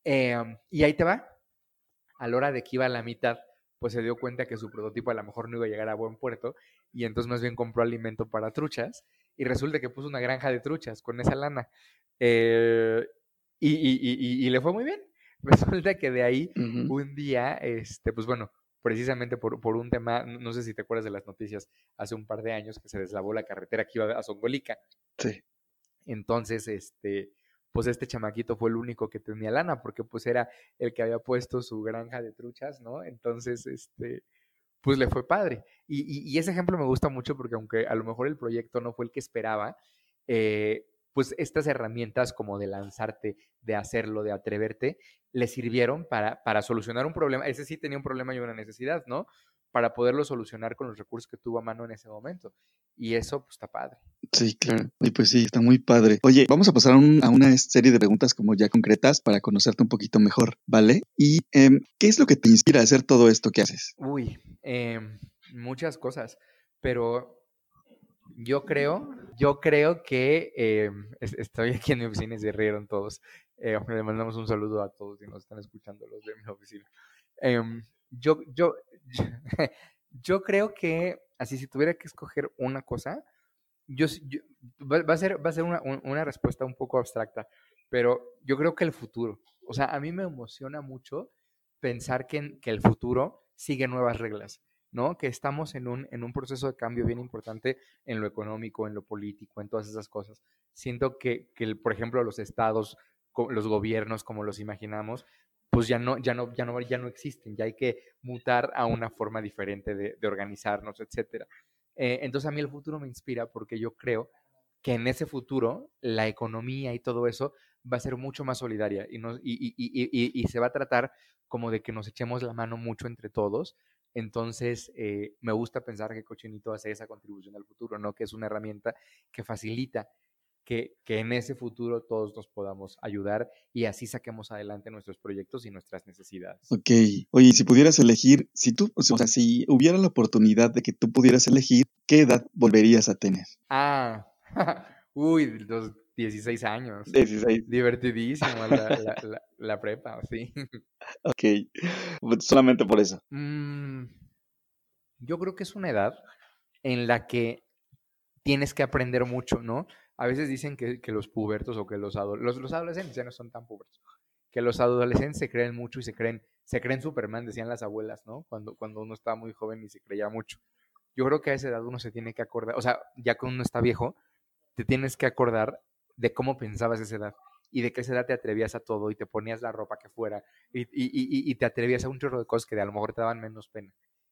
Em, y ahí te va. A la hora de que iba a la mitad, pues se dio cuenta que su prototipo a lo mejor no iba a llegar a buen puerto y entonces más bien compró alimento para truchas y resulta que puso una granja de truchas con esa lana. Eh, y, y, y, le fue muy bien. Resulta que de ahí un día, este, pues bueno, precisamente por, por, un tema, no sé si te acuerdas de las noticias, hace un par de años que se deslavó la carretera que iba a Zongolica. Sí. Entonces, este, pues este chamaquito fue el único que tenía lana, porque pues era el que había puesto su granja de truchas, ¿no? Entonces, este, pues le fue padre. Y, y, ese ejemplo me gusta mucho porque aunque a lo mejor el proyecto no fue el que esperaba, eh, pues estas herramientas como de lanzarte, de hacerlo, de atreverte, le sirvieron para, para solucionar un problema. Ese sí tenía un problema y una necesidad, ¿no? Para poderlo solucionar con los recursos que tuvo a mano en ese momento. Y eso, pues, está padre. Sí, claro. Y pues sí, está muy padre. Oye, vamos a pasar a, una serie de preguntas como ya concretas para conocerte un poquito mejor, ¿vale? ¿Y em, qué es lo que te inspira a hacer todo esto que haces? Uy, em, muchas cosas, pero yo creo, yo creo que eh, estoy aquí en mi oficina y se rieron todos. Eh, le mandamos un saludo a todos que nos están escuchando los de mi oficina. Em, yo, yo, yo creo que, así si tuviera que escoger una cosa, yo, va, a ser, va a ser una, una, respuesta un poco abstracta, pero yo creo que el futuro, o sea, a mí me emociona mucho pensar que, que el futuro sigue nuevas reglas. ¿No? Que estamos en un, en un proceso de cambio bien importante en lo económico, en lo político, en todas esas cosas. Siento que, que por ejemplo, los estados, los gobiernos, como los imaginamos, pues ya no, ya no, ya no, ya no existen, ya hay que mutar a una forma diferente de, organizarnos, etcétera. Eh, entonces a mí el futuro me inspira porque yo creo que en ese futuro la economía y todo eso va a ser mucho más solidaria y, nos, y, y, y, se va a tratar como de que nos echemos la mano mucho entre todos entonces, eh, me gusta pensar que Cochinito hace esa contribución al futuro, ¿no? Que es una herramienta que facilita que, que, en ese futuro todos nos podamos ayudar y así saquemos adelante nuestros proyectos y nuestras necesidades. Ok. Oye, si pudieras elegir, si tú, o sea, si hubiera la oportunidad de que tú pudieras elegir, ¿qué edad volverías a tener? Ah, uy, los 16 años. 16. Divertidísimo la, la, prepa, sí. Ok, solamente por eso. Mm, yo creo que es una edad en la que tienes que aprender mucho, ¿no? A veces dicen que, que los pubertos o que los, los, los adolescentes ya no son tan pubertos, que los adolescentes se creen mucho y se creen, se creen Superman, decían las abuelas, ¿no? Cuando, cuando uno estaba muy joven y se creía mucho. Yo creo que a esa edad uno se tiene que acordar, o sea, ya que uno está viejo, te tienes que acordar de cómo pensabas esa edad y de qué esa edad te atrevías a todo y te ponías la ropa que fuera y, y, y, te atrevías a un chorro de cosas que de a lo mejor te daban menos pena.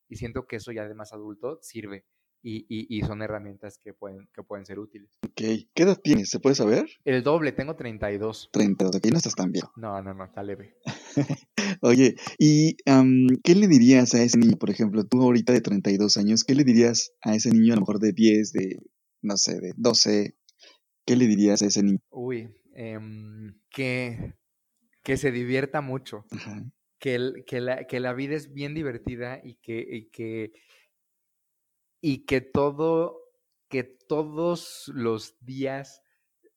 y siento que eso ya de más adulto sirve y, son herramientas que pueden, que pueden ser útiles. Ok. ¿Qué edad tienes? ¿Se puede saber? El doble, tengo 32. 32, aquí no estás tan bien. No, no, no, está leve. Oye, ¿y qué le dirías a ese niño, por ejemplo, tú ahorita de 32 años, qué le dirías a ese niño a lo mejor de 10, de, no sé, de 12? ¿Qué le dirías a ese niño? Uy, em, que, que se divierta mucho. Que, que, la, que la vida es bien divertida y que, y que y que todo, que todos los días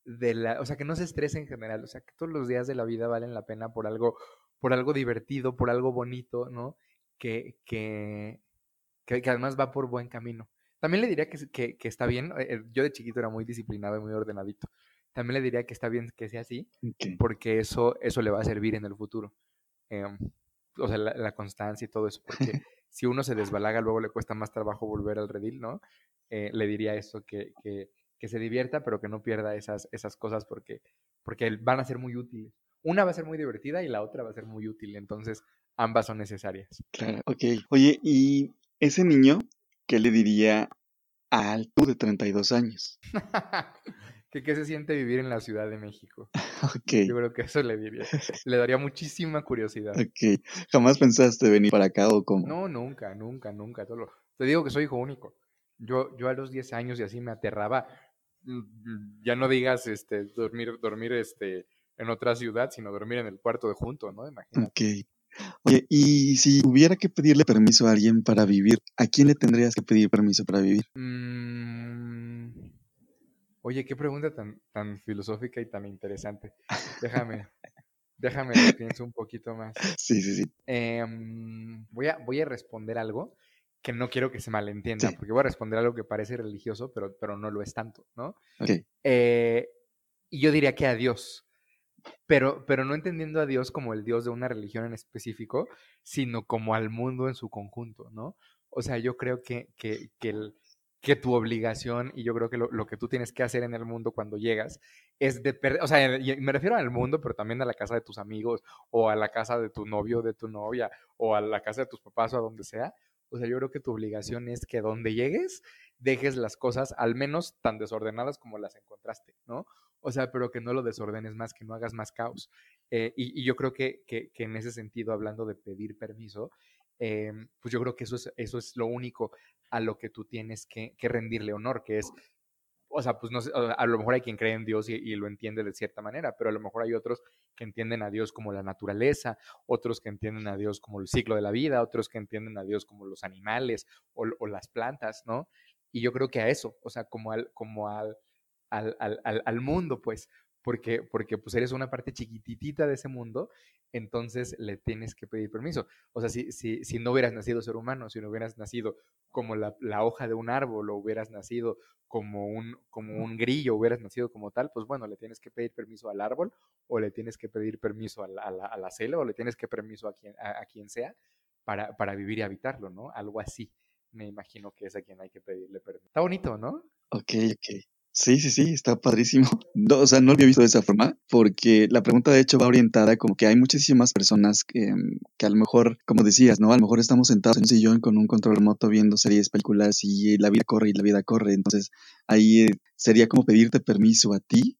de la, o sea, que no se estrese en general, o sea, que todos los días de la vida valen la pena por algo, por algo divertido, por algo bonito, ¿no? Que, que, que, además va por buen camino. También le diría que, que, está bien, eh, eh, yo de chiquito era muy disciplinado y muy ordenadito. También le diría que está bien que sea así, porque eso, eso le va a servir en el futuro. Em, o sea, la, la, constancia y todo eso, porque si uno se desbalaga, luego le cuesta más trabajo volver al redil, ¿no? Eh, le diría eso, que, que, que, se divierta, pero que no pierda esas, esas cosas porque, porque van a ser muy útiles. Una va a ser muy divertida y la otra va a ser muy útil, entonces ambas son necesarias. Claro, ok. Oye, ¿y ese niño qué le diría al tú de 32 años? que qué se siente vivir en la Ciudad de México. Okay. Yo creo que eso le diría. Le daría muchísima curiosidad. Ok. ¿Jamás pensaste venir para acá o cómo? No, nunca, nunca, nunca. Te digo que soy hijo único. Yo, yo a los 10 años y así me aterraba. Mm, ya no digas este, dormir, dormir este, en otra ciudad, sino dormir en el cuarto de junto, ¿no? Imagínate. Ok. Oye, y si hubiera que pedirle permiso a alguien para vivir, ¿a quién le tendrías que pedir permiso para vivir? Mmm Oye, qué pregunta tan, tan filosófica y tan interesante. Déjame, déjame pienso un poquito más. Sí, sí, sí. Em, voy, a, voy a responder algo que no quiero que se malentienda, porque voy a responder algo que parece religioso, pero, pero no lo es tanto, ¿no? Ok. Eh, y yo diría que a Dios, pero, pero no entendiendo a Dios como el Dios de una religión en específico, sino como al mundo en su conjunto, ¿no? O sea, yo creo que, que, que tu obligación, y yo creo que lo, que tú tienes que hacer en el mundo cuando llegas, es de perder, o sea, me refiero al mundo, pero también a la casa de tus amigos, o a la casa de tu novio, de tu novia, o a la casa de tus papás, o a donde sea. O sea, yo creo que tu obligación es que donde llegues, dejes las cosas al menos tan desordenadas como las encontraste, ¿no? O sea, pero que no lo desordenes más, que no hagas más caos. Eh, y, yo creo que, que, que en ese sentido, hablando de pedir permiso, Em, pues yo creo que eso es, eso es lo único a lo que tú tienes que, rendirle honor, que es, o sea, pues no sé, a lo mejor hay quien cree en Dios y, lo entiende de cierta manera, pero a lo mejor hay otros que entienden a Dios como la naturaleza, otros que entienden a Dios como el ciclo de la vida, otros que entienden a Dios como los animales o, las plantas, ¿no? Y yo creo que a eso, o sea, como al, como al, al, al, al mundo, pues, porque, porque pues eres una parte chiquititita de ese mundo, entonces le tienes que pedir permiso. O sea, si, si, si no hubieras nacido ser humano, si no hubieras nacido como la, la, hoja de un árbol, o hubieras nacido como un, como un grillo, hubieras nacido como tal, pues bueno, le tienes que pedir permiso al árbol, o le tienes que pedir permiso a la, a la, selva, o le tienes que permiso a quien, a, quien sea para, para vivir y habitarlo, ¿no? Algo así me imagino que es a quien hay que pedirle permiso. Está bonito, ¿no? Ok, ok. Sí, sí, sí, está padrísimo. No, o sea, no lo había visto de esa forma, porque la pregunta de hecho va orientada como que hay muchísimas personas que, que, a lo mejor, como decías, ¿no? A lo mejor estamos sentados en un sillón con un control remoto viendo series, películas y la vida corre y la vida corre. Entonces, ahí eh, sería como pedirte permiso a ti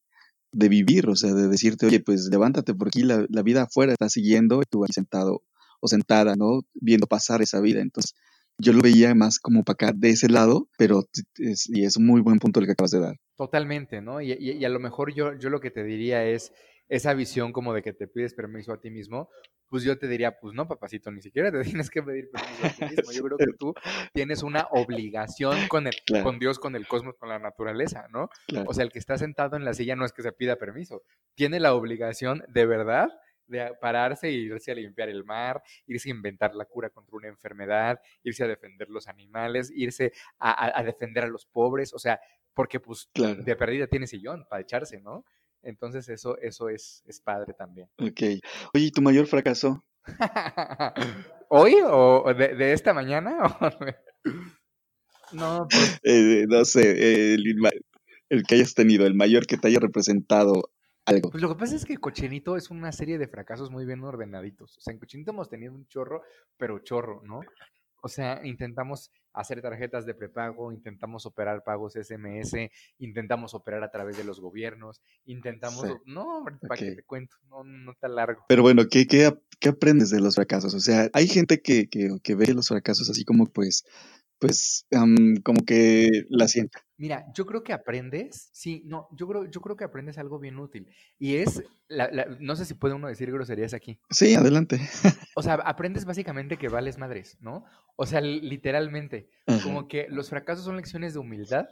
de vivir, o sea, de decirte, oye, pues levántate por aquí, la, la vida afuera está siguiendo y tú ahí sentado o sentada, ¿no? Viendo pasar esa vida. Entonces, yo lo veía más como para acá de ese lado, pero es, y es un muy buen punto el que acabas de dar. Totalmente, ¿no? Y, y, a lo mejor yo, yo lo que te diría es esa visión como de que te pides permiso a ti mismo, pues yo te diría, pues no, papacito, ni siquiera te tienes que pedir permiso a ti mismo. Yo creo que tú tienes una obligación con, el, con Dios, con el cosmos, con la naturaleza, ¿no? O sea, el que está sentado en la silla no es que se pida permiso, tiene la obligación de verdad de pararse e irse a limpiar el mar, irse a inventar la cura contra una enfermedad, irse a defender los animales, irse a, defender a los pobres, o sea, porque pues de perdida tiene sillón para echarse, ¿no? Entonces eso, eso es, es padre también. Ok. Oye, ¿y tu mayor fracaso? ¿Hoy o de, esta mañana? no, pues eh, no sé, el, el que hayas tenido, el mayor que te haya representado pues lo que pasa es que Cochinito es una serie de fracasos muy bien ordenaditos. O sea, en Cochinito hemos tenido un chorro, pero chorro, ¿no? O sea, intentamos hacer tarjetas de prepago, intentamos operar pagos SMS, intentamos operar a través de los gobiernos, intentamos... No, para que te cuento, no, no está largo. Pero bueno, ¿qué, qué, qué aprendes de los fracasos? O sea, hay gente que, que, que ve los fracasos así como pues pues como que la sienta. Mira, yo creo que aprendes, sí, no, yo creo, yo creo que aprendes algo bien útil. Y es, no sé si puede uno decir groserías aquí. Sí, adelante. O sea, aprendes básicamente que vales madres, ¿no? O sea, literalmente, como que los fracasos son lecciones de humildad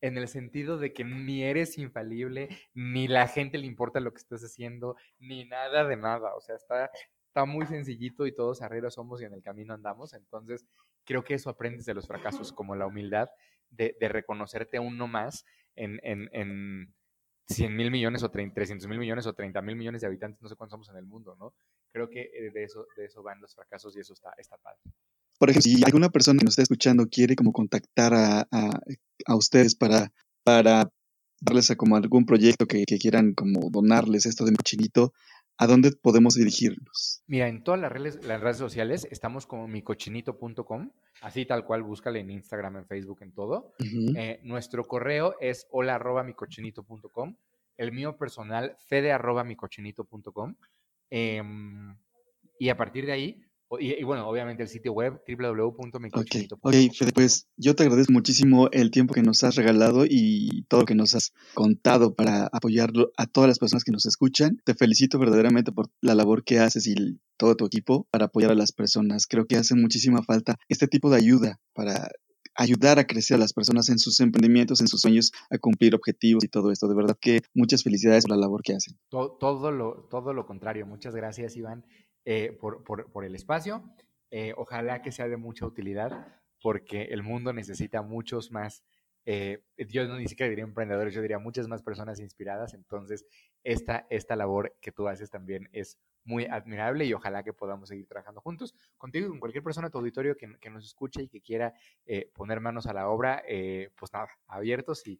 en el sentido de que ni eres infalible, ni la gente le importa lo que estás haciendo, ni nada de nada. O sea, está, está muy sencillito y todos arrieros somos y en el camino andamos. Entonces, creo que eso aprendes de los fracasos, como la humildad de, reconocerte uno más en, en, en 100 mil millones o 300 mil millones o 30 mil millones de habitantes, no sé cuántos somos en el mundo, ¿no? Creo que eh, de eso, de eso van los fracasos y eso está, está padre. Por ejemplo, si alguna persona que nos está escuchando quiere como contactar a, a, ustedes para, para darles a como algún proyecto que, que, quieran como donarles esto de cochinito, ¿a dónde podemos dirigirnos? Mira, en todas las redes, las redes sociales estamos como micochinito.com, así tal cual, búscale en Instagram, en Facebook, en todo. Eh, nuestro correo es hola arroba micochinito.com, el mío personal fede arroba micochinito.com. Em, y a partir de ahí, y, bueno, obviamente el sitio web www.micochinito.com. Ok, Fede, pues yo te agradezco muchísimo el tiempo que nos has regalado y todo lo que nos has contado para apoyar a todas las personas que nos escuchan. Te felicito verdaderamente por la labor que haces y todo tu equipo para apoyar a las personas. Creo que hace muchísima falta este tipo de ayuda para ayudar a crecer a las personas en sus emprendimientos, en sus sueños, a cumplir objetivos y todo esto. De verdad que muchas felicidades por la labor que hacen. Todo, todo, lo, todo lo contrario. Muchas gracias, Iván. Eh, por, por, por, el espacio. Eh, ojalá que sea de mucha utilidad porque el mundo necesita muchos más, eh, yo no ni siquiera diría emprendedores, yo diría muchas más personas inspiradas. Entonces, esta, esta labor que tú haces también es muy admirable y ojalá que podamos seguir trabajando juntos contigo y con cualquier persona de tu auditorio que, que nos escuche y que quiera poner manos a la obra, pues nada, abiertos y,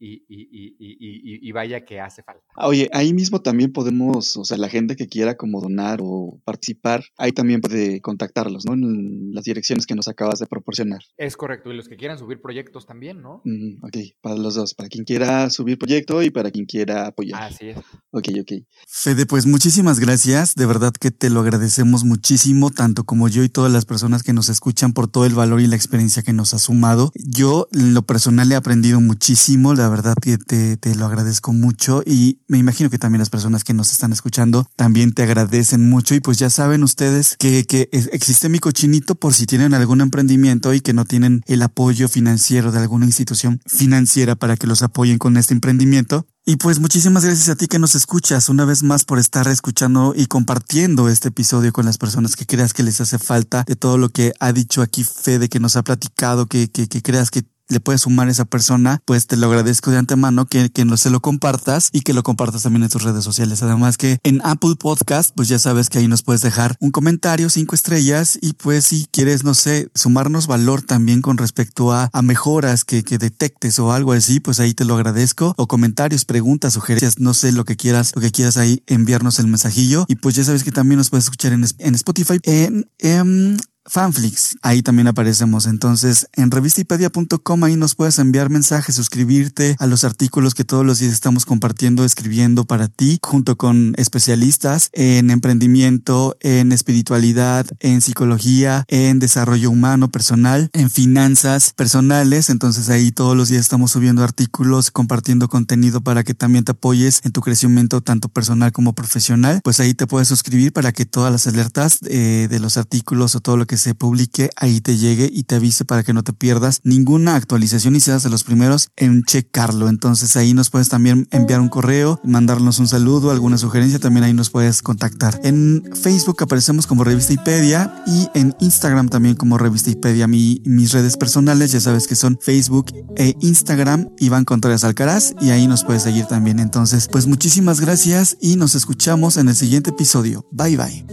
y, y, y, y, vaya que hace falta. Ah, oye, ahí mismo también podemos, o sea, la gente que quiera como donar o participar, ahí también puede contactarlos, ¿no? En las direcciones que nos acabas de proporcionar. Es correcto, y los que quieran subir proyectos también, ¿no? ok, para los dos, para quien quiera subir proyecto y para quien quiera apoyar. Así es. Ok, ok. Fede, pues muchísimas gracias, de verdad que te lo agradecemos muchísimo, tanto como yo y todas las personas que nos escuchan por todo el valor y la experiencia que nos ha sumado. Yo, en lo personal, he aprendido muchísimo, la la verdad que te, te, lo agradezco mucho y me imagino que también las personas que nos están escuchando también te agradecen mucho y pues ya saben ustedes que, que existe mi cochinito por si tienen algún emprendimiento y que no tienen el apoyo financiero de alguna institución financiera para que los apoyen con este emprendimiento. Y pues muchísimas gracias a ti que nos escuchas una vez más por estar escuchando y compartiendo este episodio con las personas que creas que les hace falta de todo lo que ha dicho aquí Fede, que nos ha platicado, que, que, que creas que le puedes sumar a esa persona, pues te lo agradezco de antemano que, que no se lo compartas y que lo compartas también en tus redes sociales. Además que en Apple Podcast, pues ya sabes que ahí nos puedes dejar un comentario, cinco estrellas y pues si quieres, no sé, sumarnos valor también con respecto a, a mejoras que, que detectes o algo así, pues ahí te lo agradezco. O comentarios, preguntas, sugerencias, no sé lo que quieras, lo que quieras ahí enviarnos el mensajillo. Y pues ya sabes que también nos puedes escuchar en, en Spotify, en, en Fanflix, ahí también aparecemos. Entonces, en revistipedia.com ahí nos puedes enviar mensajes, suscribirte a los artículos que todos los días estamos compartiendo, escribiendo para ti, junto con especialistas en emprendimiento, en espiritualidad, en psicología, en desarrollo humano personal, en finanzas personales. Entonces, ahí todos los días estamos subiendo artículos, compartiendo contenido para que también te apoyes en tu crecimiento tanto personal como profesional. Pues ahí te puedes suscribir para que todas las alertas eh, de los artículos o todo lo que se publique ahí te llegue y te avise para que no te pierdas ninguna actualización y seas de los primeros en checarlo. Entonces ahí nos puedes también enviar un correo, mandarnos un saludo, alguna sugerencia, también ahí nos puedes contactar. En Facebook aparecemos como Revista Ipedia y en Instagram también como Revista Ipedia. Mi, mis redes personales ya sabes que son Facebook e Instagram, Iván Contreras Alcaraz y ahí nos puedes seguir también. Entonces, pues muchísimas gracias y nos escuchamos en el siguiente episodio. Bye bye.